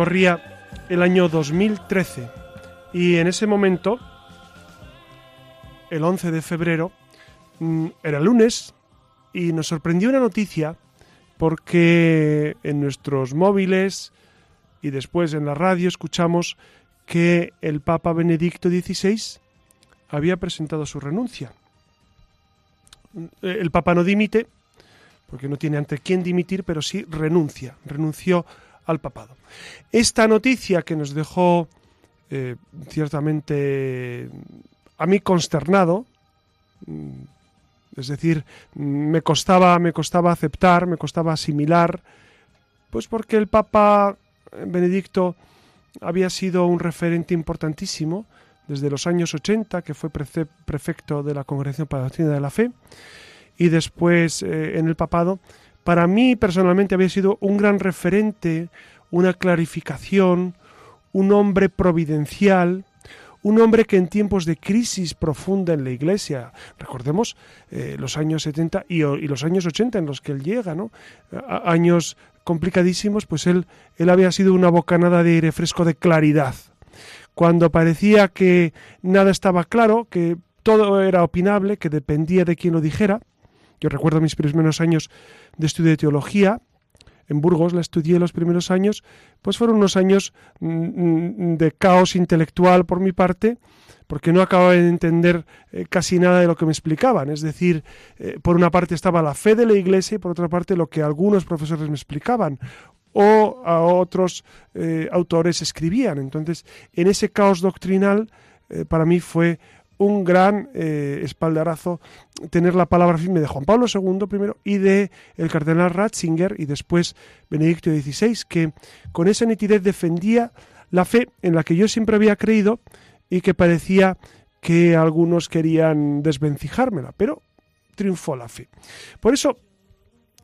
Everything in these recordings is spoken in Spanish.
Corría el año 2013 y en ese momento, el 11 de febrero, mm, era lunes y nos sorprendió una noticia porque en nuestros móviles y después en la radio escuchamos que el Papa Benedicto XVI había presentado su renuncia. El Papa no dimite, porque no tiene ante quién dimitir, pero sí renuncia. Renunció al papado. Esta noticia que nos dejó eh, ciertamente a mí consternado, mm, es decir, me costaba, me costaba aceptar, me costaba asimilar, pues porque el Papa Benedicto había sido un referente importantísimo desde los años 80, que fue prefecto de la Congregación para la Doctrina de la Fe, y después eh, en el papado para mí personalmente había sido un gran referente, una clarificación, un hombre providencial, un hombre que en tiempos de crisis profunda en la Iglesia, recordemos eh, los años 70 y, los años 80 en los que él llega, ¿no? años complicadísimos, pues él, él había sido una bocanada de aire fresco de claridad. Cuando parecía que nada estaba claro, que todo era opinable, que dependía de quien lo dijera, yo recuerdo mis primeros años de estudio de teología, en Burgos la estudié los primeros años, pues fueron unos años mm, mm, de caos intelectual por mi parte, porque no acababa de entender eh, casi nada de lo que me explicaban. Es decir, eh, por una parte estaba la fe de la Iglesia y por otra parte lo que algunos profesores me explicaban o a otros eh, autores escribían. Entonces, en ese caos doctrinal, para mí fue un gran eh, espaldarazo tener la palabra firme de Juan Pablo II primero y de el cardenal Ratzinger y después Benedicto XVI, que con esa nitidez defendía la fe en la que yo siempre había creído y que parecía que algunos querían desvencijármela, pero triunfó la fe. Por eso,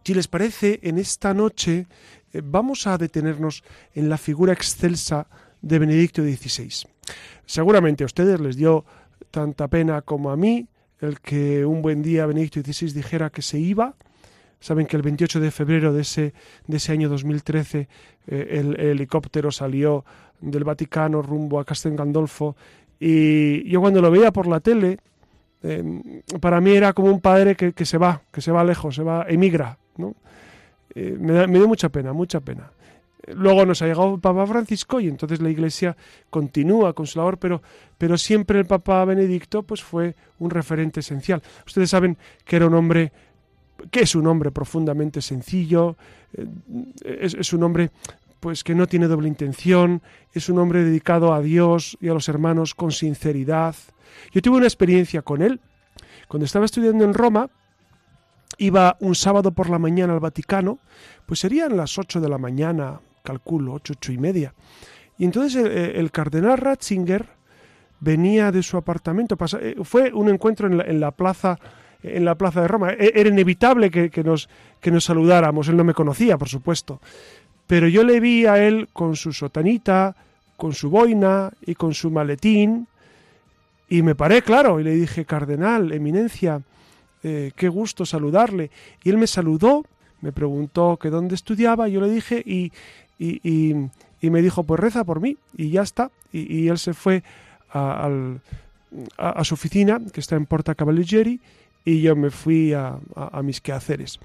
si les parece, en esta noche eh, vamos a detenernos en la figura excelsa de Benedicto XVI. Seguramente a ustedes les dio tanta pena como a mí el que un buen día Benedicto XVI dijera que se iba. Saben que el 28 de febrero de ese, de ese año 2013 eh, el, helicóptero salió del Vaticano rumbo a Castel Gandolfo y yo cuando lo veía por la tele, em, para mí era como un padre que, se va, que se va lejos, se va, emigra. ¿no? Eh, me, me dio mucha pena, mucha pena. Luego nos ha llegado el Papa Francisco y entonces la Iglesia continúa con su labor, pero, pero siempre el Papa Benedicto pues fue un referente esencial. Ustedes saben que era un hombre que es un hombre profundamente sencillo, eh, es, un hombre pues que no tiene doble intención, es un hombre dedicado a Dios y a los hermanos con sinceridad. Yo tuve una experiencia con él. Cuando estaba estudiando en Roma, iba un sábado por la mañana al Vaticano, pues serían las 8 de la mañana, calculo, ocho, ocho y media. Y entonces el, cardenal Ratzinger venía de su apartamento, eh, fue un encuentro en la, plaza en la plaza de Roma. E, era inevitable que, nos, que nos saludáramos, él no me conocía, por supuesto. Pero yo le vi a él con su sotanita, con su boina y con su maletín, y me paré, claro, y le dije, Cardenal, Eminencia, eh, qué gusto saludarle. Y él me saludó, me preguntó que dónde estudiaba, yo le dije, y, y, y, me dijo, pues reza por mí, y ya está. Y, él se fue a, su oficina, que está en Porta Cavalieri, y yo me fui a, mis quehaceres.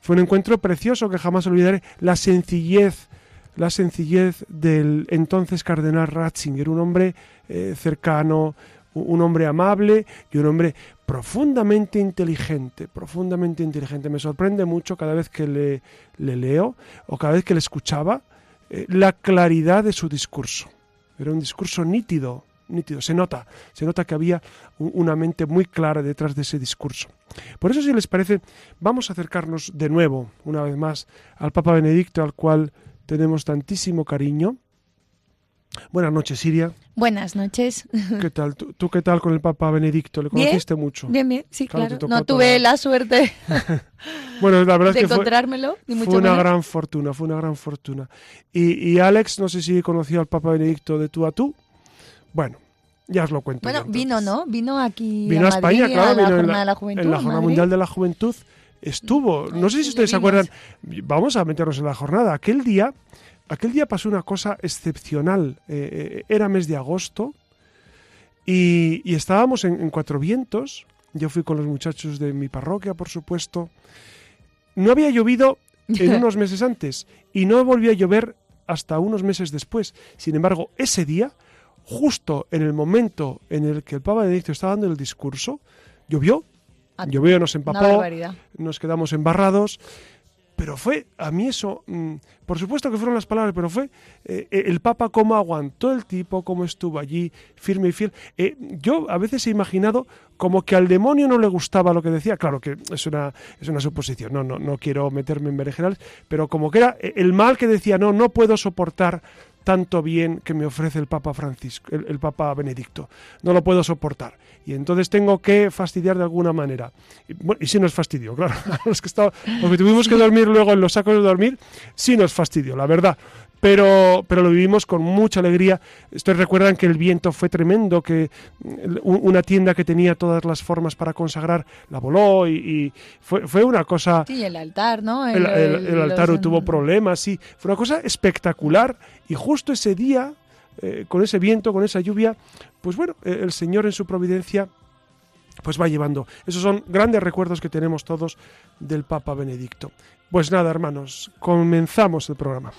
Fue un encuentro precioso que jamás olvidaré, la sencillez, la sencillez del entonces cardenal Ratzinger, un hombre eh, cercano, un hombre amable y un hombre profundamente inteligente, profundamente inteligente. Me sorprende mucho cada vez que le, leo o cada vez que le escuchaba eh, la claridad de su discurso. Era un discurso nítido, nítido. Se nota, se nota que había una mente muy clara detrás de ese discurso. Por eso, si les parece, vamos a acercarnos de nuevo, una vez más, al Papa Benedicto, al cual tenemos tantísimo cariño. Buenas noches, Siria. Buenas noches. ¿Qué tal? ¿Tú, qué tal con el Papa Benedicto? ¿Le conociste mucho? Bien, bien, sí, claro. No tuve la suerte bueno, la verdad de es que encontrármelo. Fue, fue una gran fortuna, fue una gran fortuna. Y, y Alex, no sé si conoció al Papa Benedicto de tú a tú. Bueno, ya os lo cuento. Bueno, vino, ¿no? Vino aquí vino a, España, claro, a la vino Jornada en la, de la Juventud. en la Jornada Mundial de la Juventud. Estuvo, no sé si ustedes se acuerdan, vamos a meternos en la jornada. Aquel día, aquel día pasó una cosa excepcional. Eh, era mes de agosto y, y estábamos en, en Cuatro Vientos. Yo fui con los muchachos de mi parroquia, por supuesto. No había llovido en unos meses antes y no volvió a llover hasta unos meses después. Sin embargo, ese día, justo en el momento en el que el Papa Benedicto estaba dando el discurso, llovió. Llovió, nos empapó, nos quedamos embarrados. Pero fue, a mí eso, mmm, por supuesto que fueron las palabras, pero fue eh, el Papa cómo aguantó el tipo, cómo estuvo allí, firme y fiel. Eh, yo a veces he imaginado como que al demonio no le gustaba lo que decía. Claro que es una, es una suposición, no, no, no quiero meterme en berenjenales, pero como que era el mal que decía, no, no puedo soportar tanto bien que me ofrece el Papa Francisco, el, Papa Benedicto. No lo puedo soportar. Y entonces tengo que fastidiar de alguna manera. Y, bueno, y sí nos fastidió, claro. los que estaba, porque tuvimos que dormir luego en los sacos de dormir, sí nos fastidió, la verdad. Pero, pero lo vivimos con mucha alegría. Ustedes recuerdan que el viento fue tremendo, que una tienda que tenía todas las formas para consagrar la voló y, y fue, fue, una cosa... Sí, el altar, ¿no? El, el, el, el altar los... tuvo problemas, sí. Fue una cosa espectacular y justo ese día, eh, con ese viento, con esa lluvia, pues bueno, el Señor en su providencia pues va llevando. Esos son grandes recuerdos que tenemos todos del Papa Benedicto. Pues nada, hermanos, comenzamos el programa.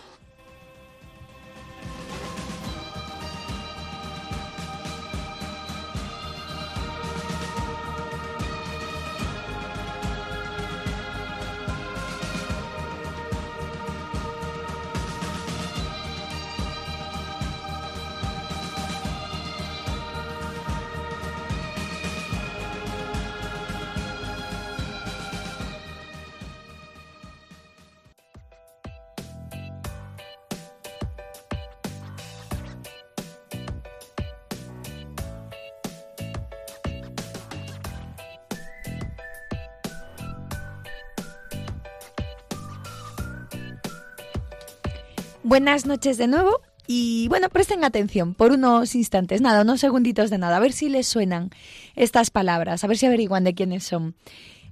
Buenas noches de nuevo y bueno, presten atención por unos instantes, nada, unos segunditos de nada, a ver si les suenan estas palabras, a ver si averiguan de quiénes son.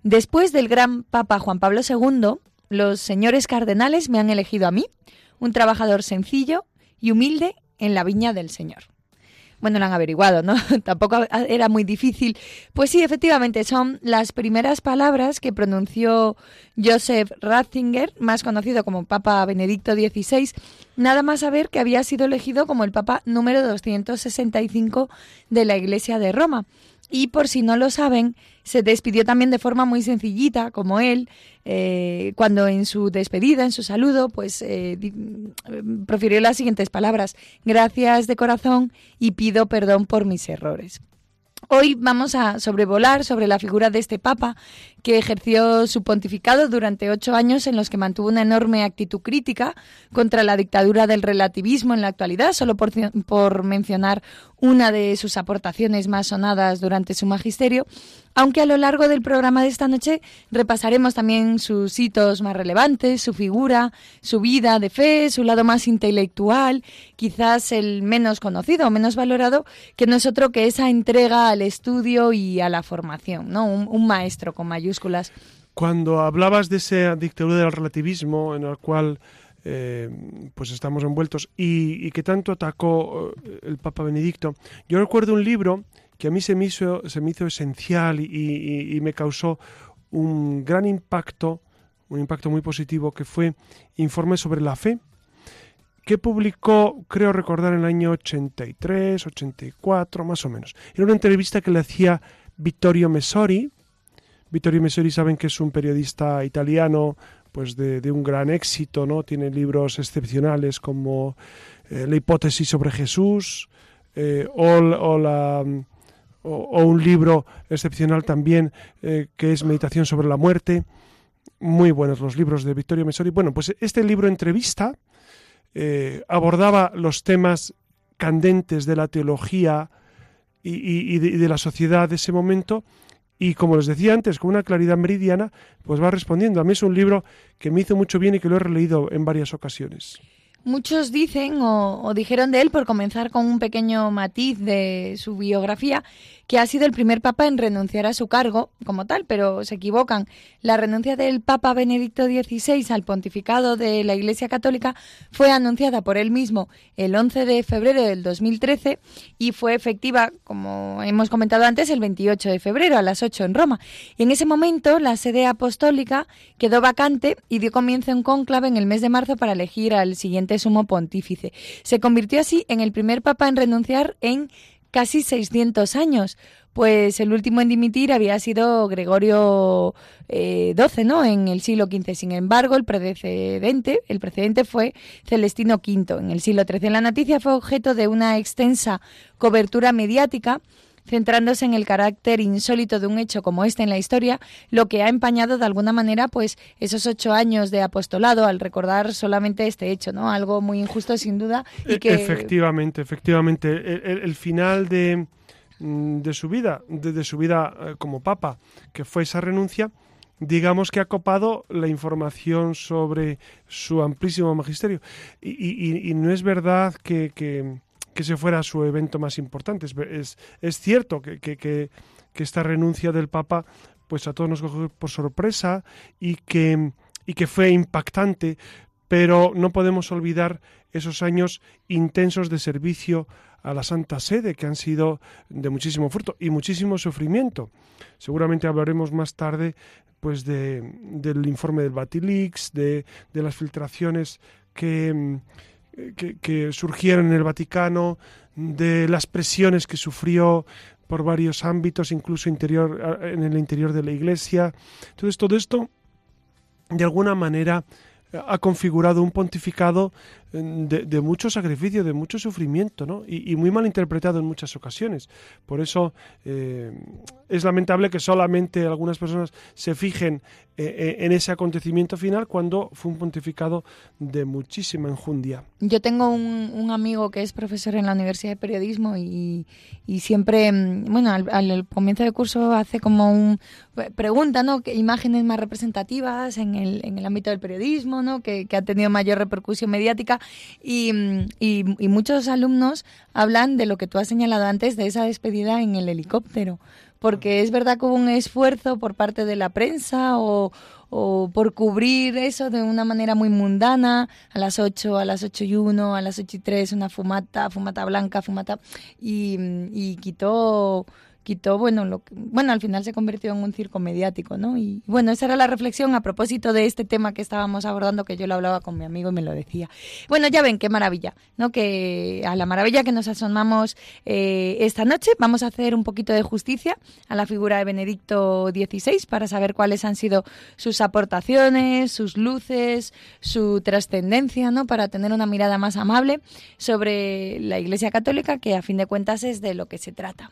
Después del gran Papa Juan Pablo II, los señores cardenales me han elegido a mí, un trabajador sencillo y humilde en la viña del Señor. Bueno, lo han averiguado, ¿no? Tampoco era muy difícil. Pues sí, efectivamente, son las primeras palabras que pronunció Joseph Ratzinger, más conocido como Papa Benedicto XVI, nada más saber que había sido elegido como el Papa número 265 de la Iglesia de Roma. Y por si no lo saben, se despidió también de forma muy sencillita, como él, eh, cuando en su despedida, en su saludo, pues eh, profirió las siguientes palabras: Gracias de corazón y pido perdón por mis errores. Hoy vamos a sobrevolar sobre la figura de este Papa que ejerció su pontificado durante ocho años en los que mantuvo una enorme actitud crítica contra la dictadura del relativismo en la actualidad, solo por, por mencionar una de sus aportaciones más sonadas durante su magisterio, aunque a lo largo del programa de esta noche repasaremos también sus hitos más relevantes, su figura, su vida de fe, su lado más intelectual, quizás el menos conocido o menos valorado, que no es otro que esa entrega al estudio y a la formación, ¿no? Un, maestro con mayúsculas. Cuando hablabas de esa dictadura del relativismo en el cual eh, pues estamos envueltos y, que tanto atacó el Papa Benedicto, yo recuerdo un libro que a mí se me hizo, se me hizo esencial y, y, y, me causó un gran impacto, un impacto muy positivo, que fue Informe sobre la Fe, que publicó, creo recordar, en el año 83, 84, más o menos. Era una entrevista que le hacía Vittorio Messori. Vittorio Messori saben que es un periodista italiano pues de, un gran éxito, ¿no? Tiene libros excepcionales como eh, La hipótesis sobre Jesús eh, o, un libro excepcional también eh, que es Meditación sobre la muerte. Muy buenos los libros de Vittorio Messori. Bueno, pues este libro entrevista abordaba los temas candentes de la teología y, de, la sociedad de ese momento y como les decía antes, con una claridad meridiana, pues va respondiendo. A mí es un libro que me hizo mucho bien y que lo he releído en varias ocasiones. Muchos dicen o, dijeron de él, por comenzar con un pequeño matiz de su biografía, que ha sido el primer papa en renunciar a su cargo como tal, pero se equivocan. La renuncia del Papa Benedicto XVI al pontificado de la Iglesia Católica fue anunciada por él mismo el 11 de febrero del 2013 y fue efectiva, como hemos comentado antes, el 28 de febrero a las 8 en Roma. Y en ese momento la sede apostólica quedó vacante y dio comienzo un cónclave en el mes de marzo para elegir al siguiente sumo pontífice. Se convirtió así en el primer papa en renunciar en casi 600 años, pues el último en dimitir había sido Gregorio XII, eh, ¿no? En el siglo XV. Sin embargo, el precedente, el precedente fue Celestino V en el siglo XIII. La noticia fue objeto de una extensa cobertura mediática centrándose en el carácter insólito de un hecho como este en la historia, lo que ha empañado de alguna manera pues esos ocho años de apostolado al recordar solamente este hecho, ¿no? Algo muy injusto sin duda. Y e, que... Efectivamente, efectivamente. El, final de, mm, de, su vida, de, su vida eh, como papa, que fue esa renuncia, digamos que ha copado la información sobre su amplísimo magisterio. Y, no es verdad que, que ese fuera su evento más importante. Es, es, cierto que, que, esta renuncia del Papa pues a todos nos cogió por sorpresa y que, y que fue impactante, pero no podemos olvidar esos años intensos de servicio a la Santa Sede que han sido de muchísimo fruto y muchísimo sufrimiento. Seguramente hablaremos más tarde pues de, del informe del Batilix, de, de las filtraciones que que, surgieron en el Vaticano, de las presiones que sufrió por varios ámbitos, incluso interior, en el interior de la Iglesia. Entonces, todo esto, de alguna manera, ha configurado un pontificado de, mucho sacrificio, de mucho sufrimiento, ¿no? Y, muy mal interpretado en muchas ocasiones. Por eso eh, es lamentable que solamente algunas personas se fijen eh, eh, en ese acontecimiento final cuando fue un pontificado de muchísima enjundia. Yo tengo un, amigo que es profesor en la Universidad de Periodismo y, siempre, mm, bueno, al, comienzo del curso hace como un pregunta, ¿no? ¿Qué imágenes más representativas en el, ámbito del periodismo, ¿no? Que ha tenido mayor repercusión mediática y, y, muchos alumnos hablan de lo que tú has señalado antes, de esa despedida en el helicóptero, porque es verdad que hubo un esfuerzo por parte de la prensa o, o por cubrir eso de una manera muy mundana, a las 8, a las 8 y 1, a las 8 y 3, una fumata, fumata blanca, fumata, y, y quitó bueno, lo bueno, al final se convirtió en un circo mediático, ¿no? Y bueno, esa era la reflexión a propósito de este tema que estábamos abordando, que yo lo hablaba con mi amigo y me lo decía. Bueno, ya ven, qué maravilla, ¿no? Que a la maravilla que nos asomamos eh, esta noche, vamos a hacer un poquito de justicia a la figura de Benedicto XVI para saber cuáles han sido sus aportaciones, sus luces, su trascendencia, ¿no? Para tener una mirada más amable sobre la Iglesia Católica, que a fin de cuentas es de lo que se trata.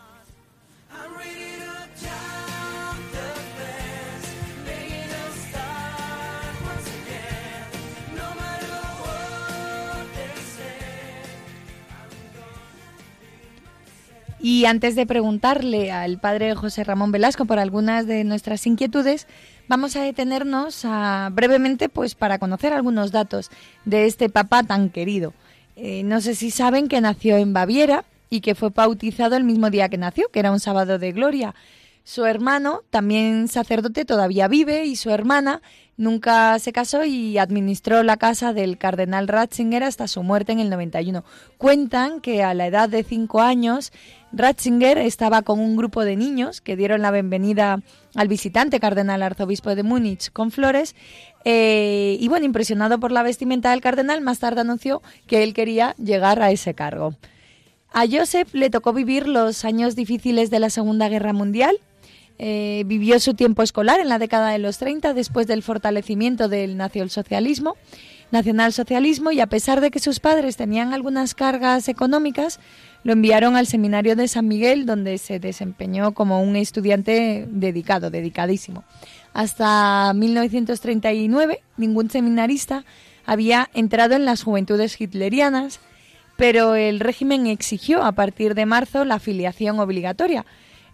Y antes de preguntarle al padre José Ramón Velasco por algunas de nuestras inquietudes, vamos a detenernos brevemente pues para conocer algunos datos de este papá tan querido. Eh, no sé si saben que nació en Baviera y que fue bautizado el mismo día que nació, que era un sábado de gloria. Su hermano, también sacerdote, todavía vive y su hermana nunca se casó y administró la casa del cardenal Ratzinger hasta su muerte en el 91. Cuentan que a la edad de cinco años Ratzinger estaba con un grupo de niños que dieron la bienvenida al visitante cardenal arzobispo de Múnich con flores eh, y bueno, impresionado por la vestimenta del cardenal, más tarde anunció que él quería llegar a ese cargo. A Joseph le tocó vivir los años difíciles de la Segunda Guerra Mundial. Eh, vivió su tiempo escolar en la década de los 30 después del fortalecimiento del nacionalsocialismo nacionalsocialismo y a pesar de que sus padres tenían algunas cargas económicas, lo enviaron al seminario de San Miguel, donde se desempeñó como un estudiante dedicado, dedicadísimo. Hasta 1939, ningún seminarista había entrado en las juventudes hitlerianas, pero el régimen exigió a partir de marzo la afiliación obligatoria,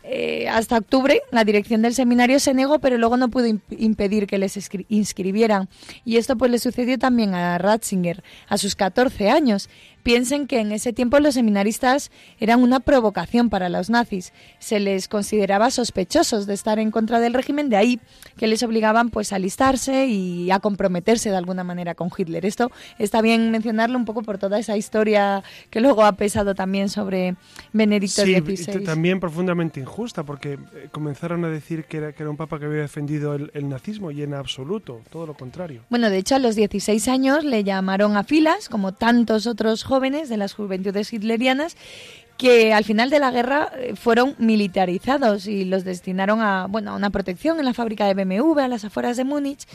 eh, hasta octubre la dirección del seminario se negó, pero luego no pudo impedir que les inscribieran. Y esto pues le sucedió también a Ratzinger a sus 14 años. Piensen que en ese tiempo los seminaristas eran una provocación para los nazis. Se les consideraba sospechosos de estar en contra del régimen, de ahí que les obligaban pues a alistarse y a comprometerse de alguna manera con Hitler. Esto está bien mencionarlo un poco por toda esa historia que luego ha pesado también sobre Benedicto XVI. también profundamente injusta, porque eh, comenzaron a decir que era, que era un papa que había defendido el, el nazismo y en absoluto, todo lo contrario. Bueno, de hecho a los 16 años le llamaron a filas, como tantos otros jóvenes jóvenes de las juventudes hitlerianas que al final de la guerra eh, fueron militarizados y los destinaron a, bueno, a una protección en la fábrica de BMW a las afueras de Múnich,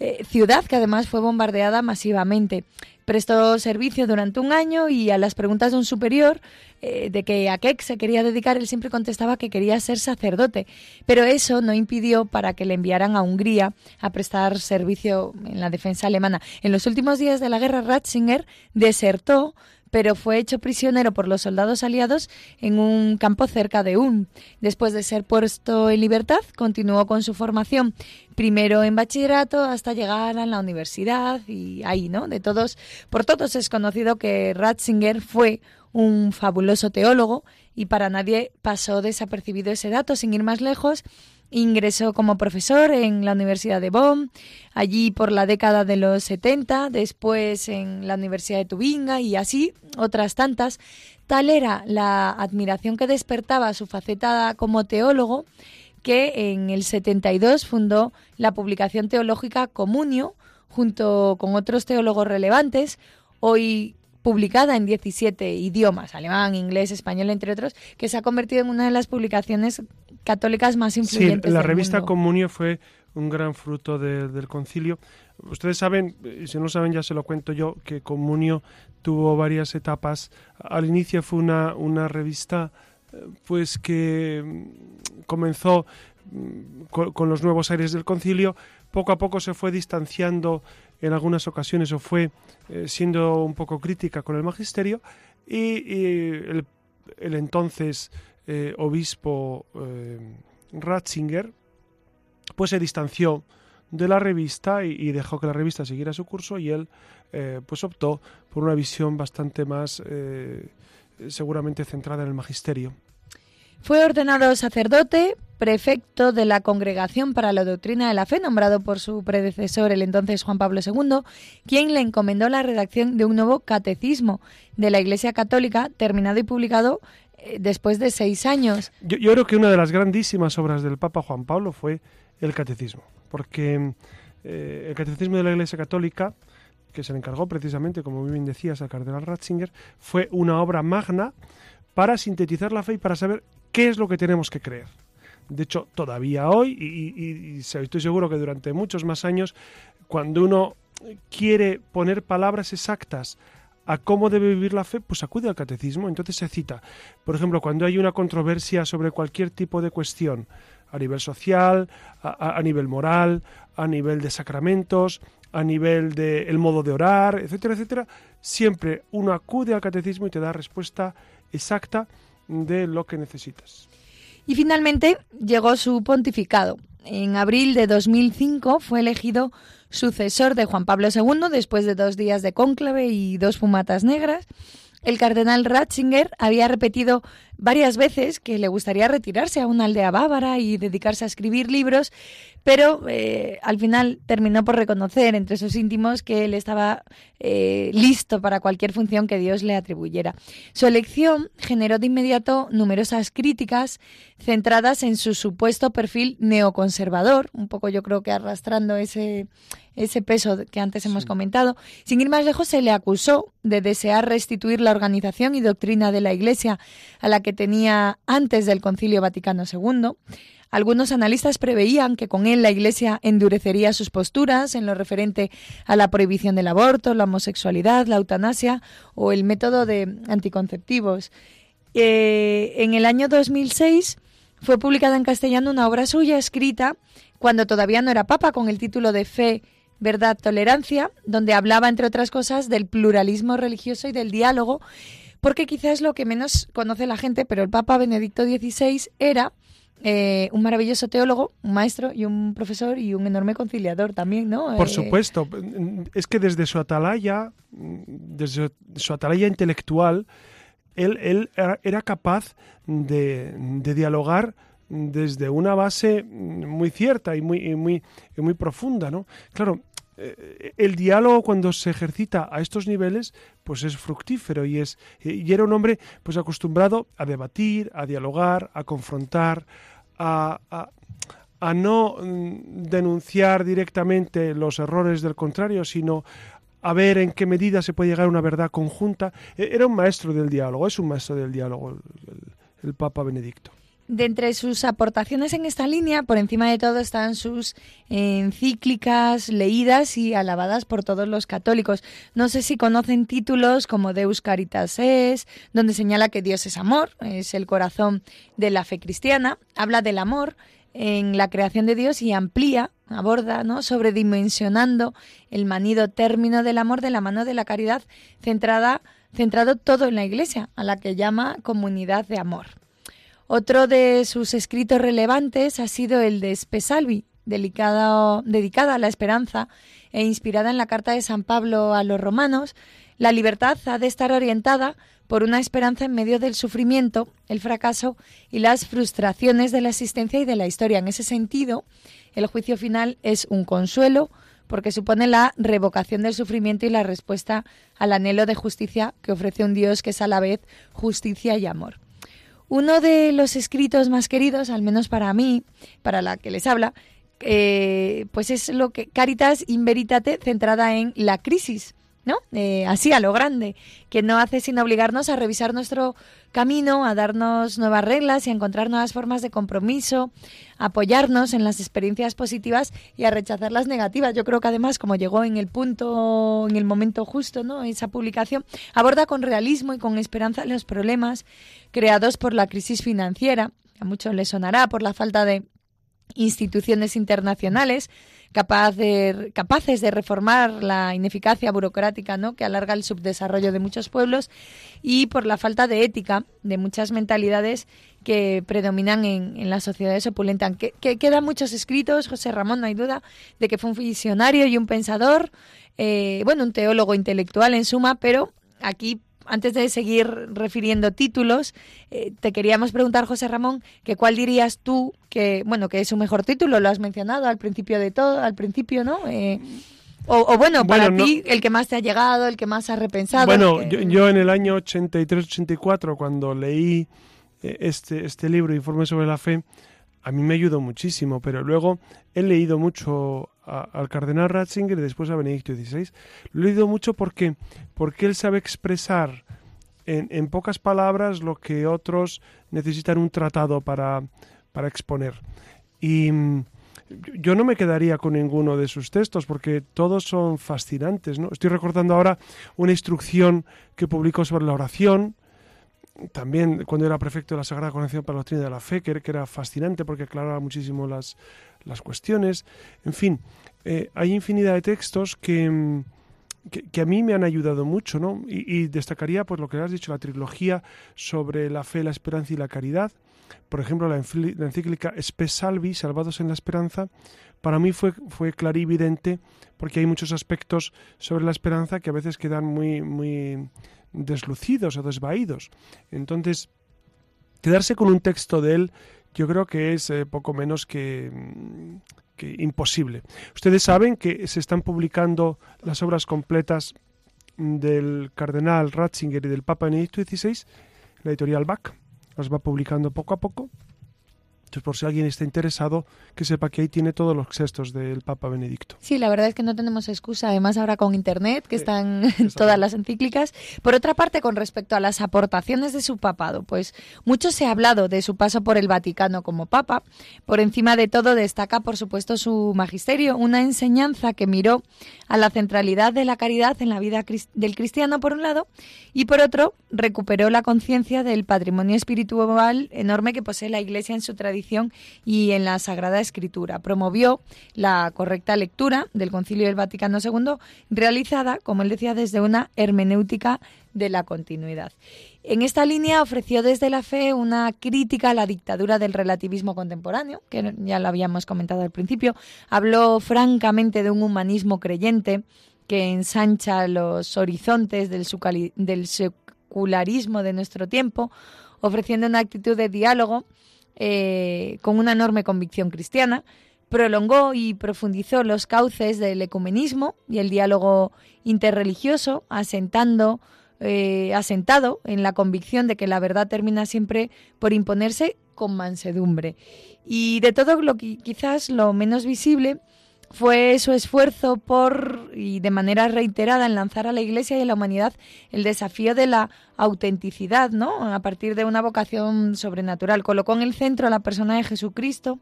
eh, ciudad que además fue bombardeada masivamente. Prestó servicio durante un año y a las preguntas de un superior eh, de que a qué se quería dedicar, él siempre contestaba que quería ser sacerdote. Pero eso no impidió para que le enviaran a Hungría a prestar servicio en la defensa alemana. En los últimos días de la guerra, Ratzinger desertó pero fue hecho prisionero por los soldados aliados en un campo cerca de Ulm. Después de ser puesto en libertad, continuó con su formación, primero en bachillerato hasta llegar a la universidad y ahí, ¿no? De todos, por todos es conocido que Ratzinger fue un fabuloso teólogo y para nadie pasó desapercibido ese dato. Sin ir más lejos, Ingresó como profesor en la Universidad de Bonn, allí por la década de los 70, después en la Universidad de Tubinga y así otras tantas. Tal era la admiración que despertaba su faceta como teólogo que en el 72 fundó la publicación teológica Comunio junto con otros teólogos relevantes, hoy publicada en 17 idiomas, alemán, inglés, español, entre otros, que se ha convertido en una de las publicaciones católicas más influyentes. Sí, la revista Comunio fue un gran fruto del concilio. Ustedes saben, y si no saben ya se lo cuento yo, que Comunio tuvo varias etapas. Al inicio fue una, una revista eh, pues que mm, comenzó mm, con, los nuevos aires del concilio, poco a poco se fue distanciando en algunas ocasiones o fue eh, siendo un poco crítica con el magisterio y, el, el, entonces eh, obispo eh, Ratzinger, pues se distanció de la revista y, dejó que la revista siguiera su curso y él eh, pues optó por una visión bastante más seguramente centrada en el magisterio. Fue ordenado sacerdote, prefecto de la Congregación para la Doctrina de la Fe, nombrado por su predecesor, el entonces Juan Pablo II, quien le encomendó la redacción de un nuevo catecismo de la Iglesia Católica, terminado y publicado después de seis años. Yo, creo que una de las grandísimas obras del Papa Juan Pablo fue el Catecismo, porque eh, el Catecismo de la Iglesia Católica, que se le encargó precisamente, como bien decías, al cardenal Ratzinger, fue una obra magna para sintetizar la fe y para saber qué es lo que tenemos que creer. De hecho, todavía hoy, y, y estoy seguro que durante muchos más años, cuando uno quiere poner palabras exactas a cómo debe vivir la fe, pues acude al catecismo, entonces se cita. Por ejemplo, cuando hay una controversia sobre cualquier tipo de cuestión, a nivel social, a, nivel moral, a nivel de sacramentos, a nivel del el modo de orar, etcétera, etcétera, siempre uno acude al catecismo y te da respuesta exacta de lo que necesitas. Y finalmente llegó su pontificado. En abril de 2005 fue elegido sucesor de Juan Pablo II después de dos días de cónclave y dos fumatas negras. El cardenal Ratzinger había repetido varias veces que le gustaría retirarse a una aldea bávara y dedicarse a escribir libros, pero eh, al final terminó por reconocer entre sus íntimos que él estaba eh, listo para cualquier función que Dios le atribuyera. Su elección generó de inmediato numerosas críticas centradas en su supuesto perfil neoconservador, un poco yo creo que arrastrando ese, ese peso que antes hemos comentado. Sin ir más lejos, se le acusó de desear restituir la organización y doctrina de la Iglesia a la que tenía antes del Concilio Vaticano II. Algunos analistas preveían que con él la Iglesia endurecería sus posturas en lo referente a la prohibición del aborto, la homosexualidad, la eutanasia o el método de anticonceptivos. Eh, en el año 2006 fue publicada en castellano una obra suya escrita cuando todavía no era papa con el título de Fe, Verdad, Tolerancia, donde hablaba, entre otras cosas, del pluralismo religioso y del diálogo, porque quizás es lo que menos conoce la gente, pero el Papa Benedicto XVI era eh, un maravilloso teólogo, un maestro y un profesor y un enorme conciliador también, ¿no? Por Eh, supuesto, es que desde su atalaya, desde su atalaya intelectual, él, él era- capaz de, de dialogar desde una base muy cierta y muy, y muy, y muy profunda, ¿no? Claro, el diálogo cuando se ejercita a estos niveles pues es fructífero y es y era un hombre pues acostumbrado a debatir a dialogar a confrontar a, a- no mm, denunciar directamente los errores del contrario sino a ver en qué medida se puede llegar a una verdad conjunta. E- era un maestro del diálogo es un maestro del diálogo el Papa Benedicto De entre sus aportaciones en esta línea, por encima de todo están sus encíclicas leídas y alabadas por todos los católicos. No sé si conocen títulos como Deus Caritas Es, donde señala que Dios es amor, es el corazón de la fe cristiana, habla del amor en la creación de Dios y amplía, aborda, ¿no? sobredimensionando el manido término del amor de la mano de la caridad, centrada, centrado todo en la Iglesia, a la que llama comunidad de amor. Otro de sus escritos relevantes ha sido el de Spesalvi, dedicada a la esperanza e inspirada en la carta de San Pablo a los romanos. La libertad ha de estar orientada por una esperanza en medio del sufrimiento, el fracaso y las frustraciones de la existencia y de la historia. En ese sentido, el juicio final es un consuelo porque supone la revocación del sufrimiento y la respuesta al anhelo de justicia que ofrece un Dios que es a la vez justicia y amor. Uno de los escritos más queridos, al menos para mí, para la que les habla, eh, pues es lo que Caritas in Veritate, centrada en la crisis, ¿no? Eh, así a lo grande, que no hace sino obligarnos a revisar nuestro camino, a darnos nuevas reglas y a encontrar nuevas formas de compromiso, a apoyarnos en las experiencias positivas y a rechazar las negativas. Yo creo que además, como llegó en el punto, en el momento justo, ¿no? Esa publicación aborda con realismo y con esperanza los problemas creados por la crisis financiera. A muchos les sonará por la falta de instituciones internacionales capaz de, capaces de reformar la ineficacia burocrática ¿no? que alarga el subdesarrollo de muchos pueblos y por la falta de ética de muchas mentalidades que predominan en, en las sociedades opulentas. Que, que quedan muchos escritos, José Ramón, no hay duda, de que fue un visionario y un pensador, eh, bueno, un teólogo intelectual en suma, pero aquí antes de seguir refiriendo títulos, eh, te queríamos preguntar, José Ramón, que cuál dirías tú que, bueno, que es su mejor título, lo has mencionado al principio de todo, al principio, ¿no? Eh, o, o bueno, para Bueno, no- ti, el que más te ha llegado, el que más has repensado. Bueno, el yo, yo en el año 83-84, cuando leí eh, este, este libro, Informe sobre la Fe, a mí me ayudó muchísimo, pero luego he leído mucho al cardenal Ratzinger y después a Benedicto XVI. Lo he leído mucho porque, porque él sabe expresar en, en pocas palabras lo que otros necesitan un tratado para, para exponer. Y mm, yo no me quedaría con ninguno de sus textos porque todos son fascinantes. ¿no? Estoy recordando ahora una instrucción que publicó sobre la oración, también cuando era prefecto de la Sagrada Congregación para la Doctrina de la Fe, que, era- que fascinante porque aclaraba muchísimo las, las cuestiones. En fin, eh, hay infinidad de textos que, mm, que, a mí me han ayudado mucho, ¿no? Y, destacaría, pues lo que has dicho, la trilogía sobre la fe, la esperanza y la caridad. Por ejemplo, la, encíclica Spe Salvi, Salvados en la Esperanza, para mí fue, fue clarividente porque hay muchos aspectos sobre la esperanza que a veces quedan muy, muy deslucidos o desvaídos. Entonces, quedarse con un texto de él yo creo que es eh, poco menos que, mm, que, imposible. Ustedes saben que se están publicando las obras completas del cardenal Ratzinger y del Papa Benedicto XVI, la editorial Bach, las va publicando poco a poco entonces, por si alguien está interesado, que sepa que ahí tiene todos los textos del Papa Benedicto. Sí, la verdad es que no tenemos excusa, además ahora con Internet, que están todas las encíclicas. Por otra parte, con respecto a las aportaciones de su papado, pues mucho se ha hablado de su paso por el Vaticano como Papa. Por encima de todo destaca, por supuesto, su magisterio, una enseñanza que miró a la centralidad de la caridad en la vida del cristiano, por un lado, y por otro, recuperó la conciencia del patrimonio espiritual enorme que posee la Iglesia en su y en la Sagrada Escritura. Promovió la correcta lectura del Concilio del Vaticano II, realizada, como él decía, desde una hermenéutica de la continuidad. En esta línea ofreció desde la fe una crítica a la dictadura del relativismo contemporáneo, que ya lo habíamos comentado al principio. Habló francamente de un humanismo creyente que ensancha los horizontes del, del secularismo de nuestro tiempo, ofreciendo una actitud de diálogo eh, con una enorme convicción cristiana, prolongó y profundizó los cauces del ecumenismo y el diálogo interreligioso, asentando, eh, asentado en la convicción de que la verdad termina siempre por imponerse con mansedumbre. Y de todo lo que quizás lo menos visible fue su esfuerzo por, y de manera reiterada, en lanzar a la Iglesia y a la humanidad el desafío de la autenticidad, ¿no? A partir de una vocación sobrenatural. Colocó en el centro a la persona de Jesucristo.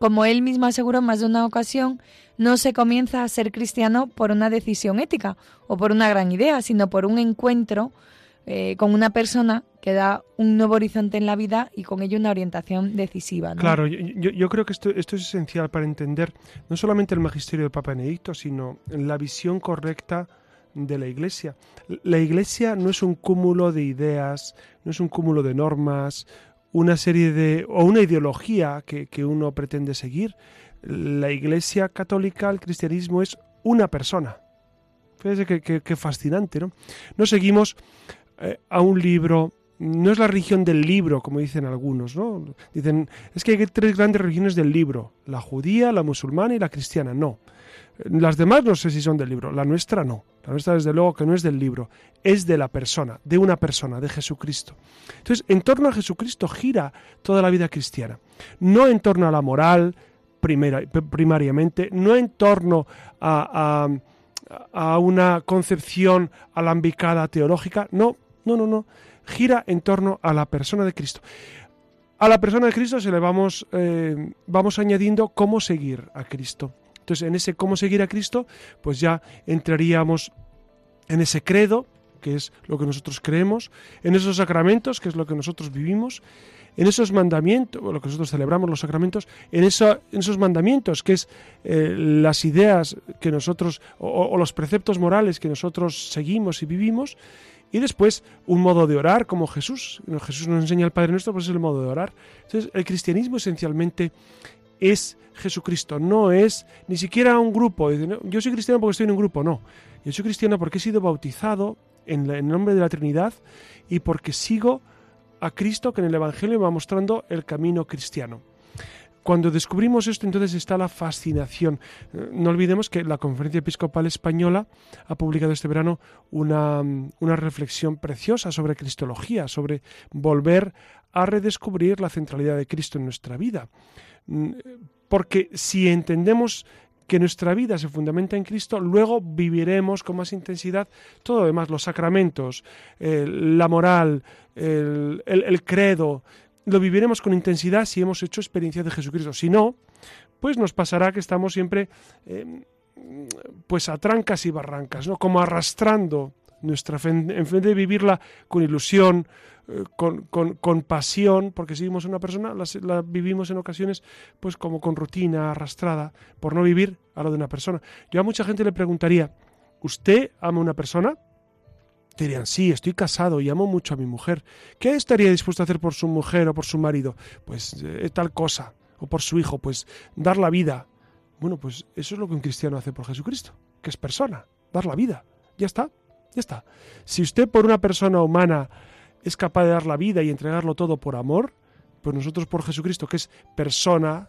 Como él mismo aseguró más de una ocasión, no se comienza a ser cristiano por una decisión ética o por una gran idea, sino por un encuentro eh, con una persona que da un nuevo horizonte en la vida y con ello una orientación decisiva. Claro, yo, creo que esto, es esencial para entender no solamente el magisterio de Papa Benedicto, sino la visión correcta de la Iglesia. La Iglesia no es un cúmulo de ideas, no es un cúmulo de normas, una serie de o una ideología que, que uno pretende seguir. La Iglesia católica, el cristianismo es una persona. Fíjese qué fascinante, ¿no? No seguimos eh, a un libro, no es la religión del libro, como dicen algunos, ¿no? Dicen, es que hay tres grandes religiones del libro, la judía, la musulmana y la cristiana. No. Las demás no sé si son del libro, la nuestra no. La nuestra desde luego que no es del libro, es de la persona, de una persona, de Jesucristo. Entonces, en torno a Jesucristo gira toda la vida cristiana. No en torno a la moral, primera, primariamente, no en torno a, a, a una concepción alambicada teológica, no, no, no, no. Gira en torno a la persona de Cristo. A la persona de Cristo se le vamos, eh, vamos añadiendo cómo seguir a Cristo. Entonces, en ese cómo seguir a Cristo, pues ya entraríamos en ese credo, que es lo que nosotros creemos, en esos sacramentos, que es lo que nosotros vivimos, en esos mandamientos, lo que nosotros celebramos los sacramentos, en, eso, en esos mandamientos, que es eh, las ideas que nosotros, o, los preceptos morales que nosotros seguimos y vivimos, y después un modo de orar como Jesús. Jesús nos enseña el Padre Nuestro, pues es el modo de orar. Entonces, el cristianismo esencialmente es Jesucristo, no es ni siquiera un grupo. Yo soy cristiano porque estoy en un grupo, no. Yo soy cristiano porque he sido bautizado en, el nombre de la Trinidad y porque sigo a Cristo que en el Evangelio me va mostrando el camino cristiano. Cuando descubrimos esto, entonces está la fascinación. Eh, no olvidemos que la Conferencia Episcopal Española ha publicado este verano una, una reflexión preciosa sobre Cristología, sobre volver a redescubrir la centralidad de Cristo en nuestra vida. Mm, porque si entendemos que nuestra vida se fundamenta en Cristo, luego viviremos con más intensidad todo lo demás, los sacramentos, la moral, el, credo, lo viviremos con intensidad si hemos hecho experiencia de Jesucristo. Si no, pues nos pasará que estamos siempre em, pues a trancas y barrancas, ¿no? Como arrastrando nuestra fe, en vez de vivirla con ilusión, eh, con, con, pasión, porque si vivimos una persona, la, vivimos en ocasiones pues como con rutina, arrastrada, por no vivir a lo de una persona. Yo a mucha gente le preguntaría, ¿usted ama a una persona? Dirían, sí, estoy casado y amo mucho a mi mujer. ¿Qué estaría dispuesto a hacer por su mujer o por su marido? Pues eh, tal cosa. O por su hijo, pues dar la vida. Bueno, pues eso es lo que un cristiano hace por Jesucristo, que es persona, dar la vida. Ya está, ya está. Si usted por una persona humana es capaz de dar la vida y entregarlo todo por amor, pues nosotros por Jesucristo, que es persona,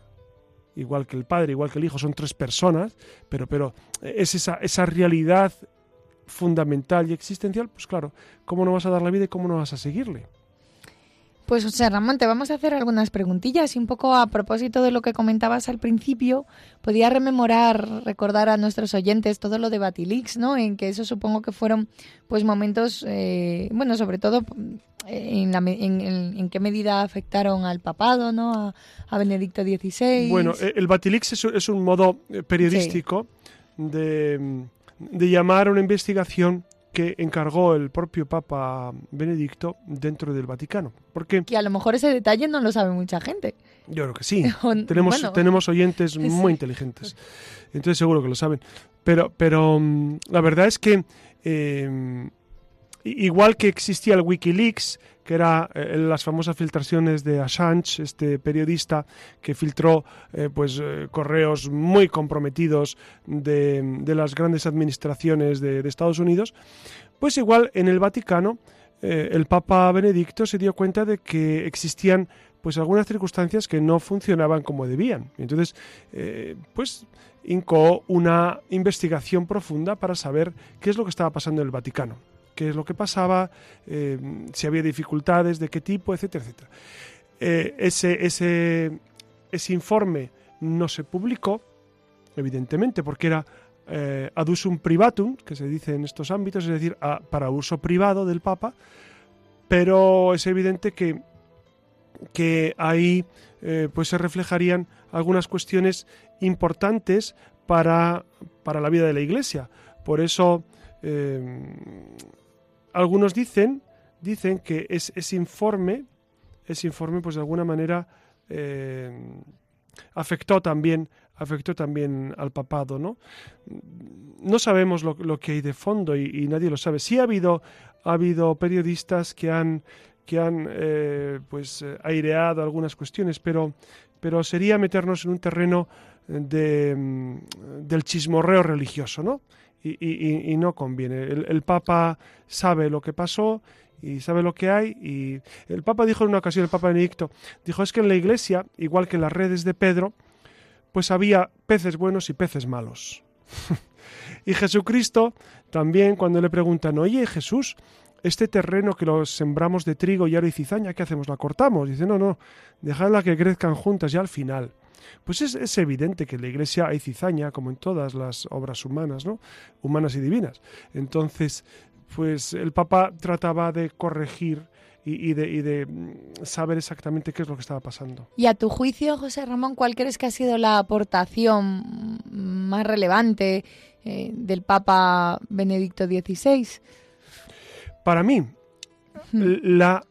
igual que el Padre, igual que el Hijo, son tres personas, pero, pero es esa, esa realidad fundamental y existencial, pues claro, ¿cómo no vas a dar la vida y cómo no vas a seguirle? Pues José Ramón, te vamos a hacer algunas preguntillas y un poco a propósito de lo que comentabas al principio, podía rememorar, recordar a nuestros oyentes todo lo de Batilix, ¿no? En que eso supongo que fueron pues momentos, eh, bueno, sobre todo eh, en, en, qué medida afectaron al papado, ¿no? A, Benedicto XVI. Bueno, eh, el Batilix es, un modo periodístico de de llamar a una investigación que encargó el propio Papa Benedicto dentro del Vaticano. Porque que a lo mejor ese detalle no lo sabe mucha gente. Yo creo que sí. tenemos, tenemos oyentes muy inteligentes. Entonces seguro que lo saben. Pero, pero mm, la verdad es que eh, igual que existía el Wikileaks, que era eh, las famosas filtraciones de Assange, este periodista que filtró eh, pues eh, correos muy comprometidos de, las grandes administraciones de, Estados Unidos, pues igual en el Vaticano el Papa Benedicto se dio cuenta de que existían pues algunas circunstancias que no funcionaban como debían. Entonces, pues incoó una investigación profunda para saber qué es lo que estaba pasando en el Vaticano qué es lo que pasaba, eh, si había dificultades, de qué tipo, etcétera, etcétera. Eh, ese, ese, ese informe no se publicó, evidentemente, porque era eh, ad usum privatum, que se dice en estos ámbitos, es decir, para uso privado del Papa, pero es evidente que, que ahí pues se reflejarían algunas cuestiones importantes para, para, la vida de la Iglesia. Por eso algunos dicen, dicen que es, ese informe, ese informe, pues de alguna manera eh, afectó también afectó también al papado, ¿no? No sabemos lo, que hay de fondo y, nadie lo sabe. Sí ha habido, ha habido periodistas que han, que han eh, pues, aireado algunas cuestiones, pero, pero sería meternos en un terreno de, mm, del chismorreo religioso, ¿no? Y, no conviene. El, Papa sabe lo que pasó y sabe lo que hay. Y el Papa dijo en una ocasión, el Papa Benedicto, dijo, es que en la iglesia, igual que en las redes de Pedro, pues había peces buenos y peces malos. y Jesucristo también cuando le preguntan, oye Jesús, este terreno que lo sembramos de trigo, y y cizaña, ¿qué hacemos? ¿La cortamos? Dice, no, no, dejadla que crezcan juntas ya al final. Pues es, evidente que en la Iglesia hay cizaña, como en todas las obras humanas, ¿no? Humanas y divinas. Entonces, pues el Papa trataba de corregir y, de, mm, saber exactamente qué es lo que estaba pasando. Y a tu juicio, José Ramón, ¿cuál crees que ha sido la aportación más relevante eh, del Papa Benedicto XVI? Para mí, la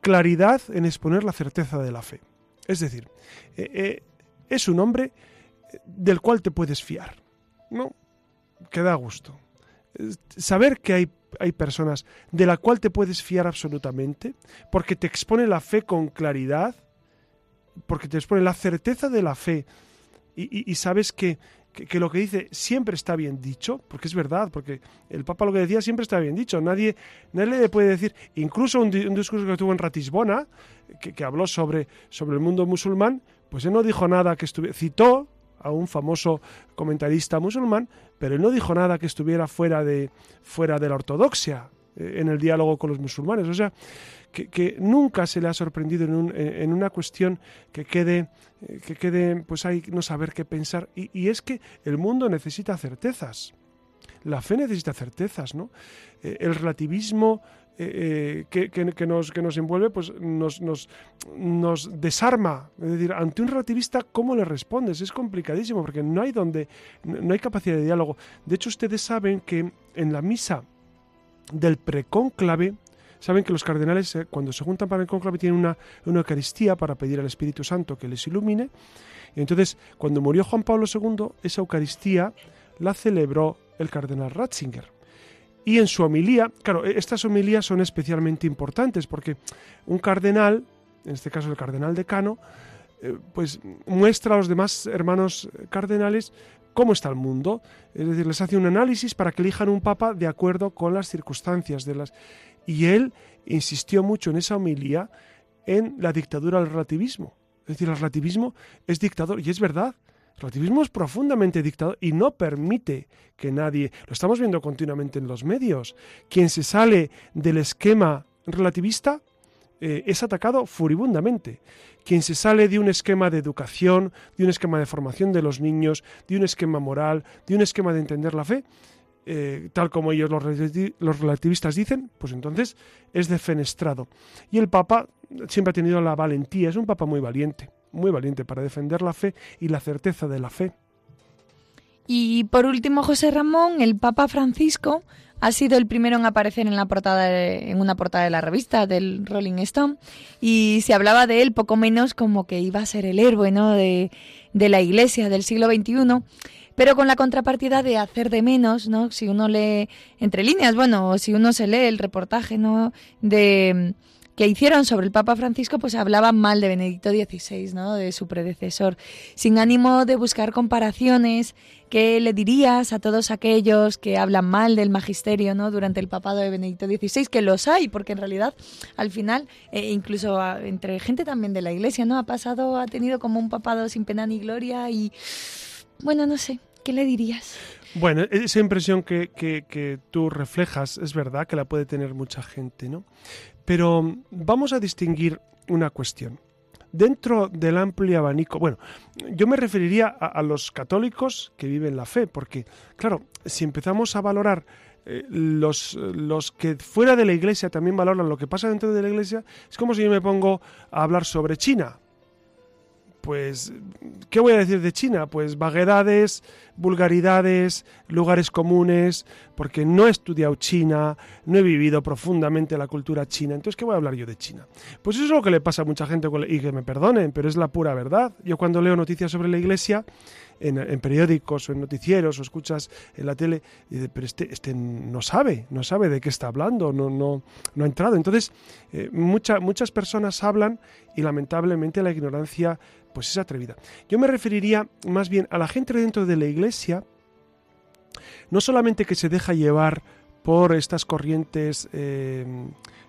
claridad en exponer la certeza de la fe. Es decir, eh, eh, es un hombre del cual te puedes fiar, ¿no? Que da gusto. Saber que hay, hay personas de la cual te puedes fiar absolutamente, porque te expone la fe con claridad, porque te expone la certeza de la fe y sabes que, que, lo que dice siempre está bien dicho, porque es verdad, porque el Papa lo que decía siempre está bien dicho. Nadie, nadie le puede decir, incluso un, discurso que tuvo en Ratisbona, que, habló sobre, sobre el mundo musulmán, pues él no dijo nada que estuviera, citó a un famoso comentarista musulmán, pero él no dijo nada que estuviera fuera de, fuera de la ortodoxia eh, en el diálogo con los musulmanes. O sea, que, nunca se le ha sorprendido en, una cuestión que quede, eh, que quede, pues hay no saber qué pensar. Y, es que el mundo necesita certezas. La fe necesita certezas, ¿no? Eh, el relativismo eh, que, nos, que nos envuelve, pues nos, desarma. Es decir, ante un relativista, ¿cómo le respondes? Es complicadísimo porque no hay donde, no hay capacidad de diálogo. De hecho, ustedes saben que en la misa del precónclave saben que los cardenales, eh, cuando se juntan para el conclave, tienen una, Eucaristía para pedir al Espíritu Santo que les ilumine. Y entonces, cuando murió Juan Pablo II, esa Eucaristía la celebró el cardenal Ratzinger. Y en su homilía, claro, e-, estas homilías son especialmente importantes porque un cardenal, en este caso el cardenal decano, eh, pues muestra a los demás hermanos cardenales cómo está el mundo, es decir, les hace un análisis para que elijan un papa de acuerdo con las circunstancias de las y él insistió mucho en esa homilía en la dictadura del relativismo. Es decir, el relativismo es dictador y es verdad. El relativismo es profundamente dictador y no permite que nadie, lo estamos viendo continuamente en los medios, quien se sale del esquema relativista eh, es atacado furibundamente. Quien se sale de un esquema de educación, de un esquema de formación de los niños, de un esquema moral, de un esquema de entender la fe, eh, tal como ellos los, los relativistas dicen, pues entonces es defenestrado. Y el Papa siempre ha tenido la valentía, es un Papa muy valiente, muy valiente para defender la fe y la certeza de la fe. Y por último, José Ramón, el Papa Francisco, ha sido el primero en aparecer en la portada en una portada de la revista del Rolling Stone y se hablaba de él poco menos como que iba a ser el héroe ¿no? de, de la Iglesia del siglo XXI pero con la contrapartida de hacer de menos, ¿no? Si uno lee entre líneas, bueno, si uno se lee el reportaje, ¿no? De que hicieron sobre el Papa Francisco, pues hablaban mal de Benedicto XVI, ¿no? de su predecesor, sin ánimo de buscar comparaciones. ¿Qué le dirías a todos aquellos que hablan mal del magisterio ¿no? durante el papado de Benedicto XVI? Que los hay, porque en realidad al final, eh, incluso entre gente también de la Iglesia, ¿no? ha pasado, ha tenido como un papado sin pena ni gloria y, bueno, no sé, ¿qué le dirías? Bueno, esa impresión que, que, que, tú reflejas es verdad que la puede tener mucha gente, ¿no? Pero vamos a distinguir una cuestión. Dentro del amplio abanico, bueno, yo me referiría a, los católicos que viven la fe, porque, claro, si empezamos a valorar eh, los, los que fuera de la iglesia también valoran lo que pasa dentro de la iglesia, es como si yo me pongo a hablar sobre China pues, ¿qué voy a decir de China? Pues vaguedades, vulgaridades, lugares comunes, porque no he estudiado China, no he vivido profundamente la cultura china, entonces, ¿qué voy a hablar yo de China? Pues eso es lo que le pasa a mucha gente, y que me perdonen, pero es la pura verdad. Yo cuando leo noticias sobre la Iglesia, en, periódicos o en noticieros o escuchas en la tele, pero este, este no sabe, no sabe de qué está hablando, no, no, no ha entrado. Entonces, eh, muchas personas hablan y lamentablemente la ignorancia pues es atrevida. Yo me referiría más bien a la gente dentro de la iglesia, no solamente que se deja llevar por estas corrientes eh,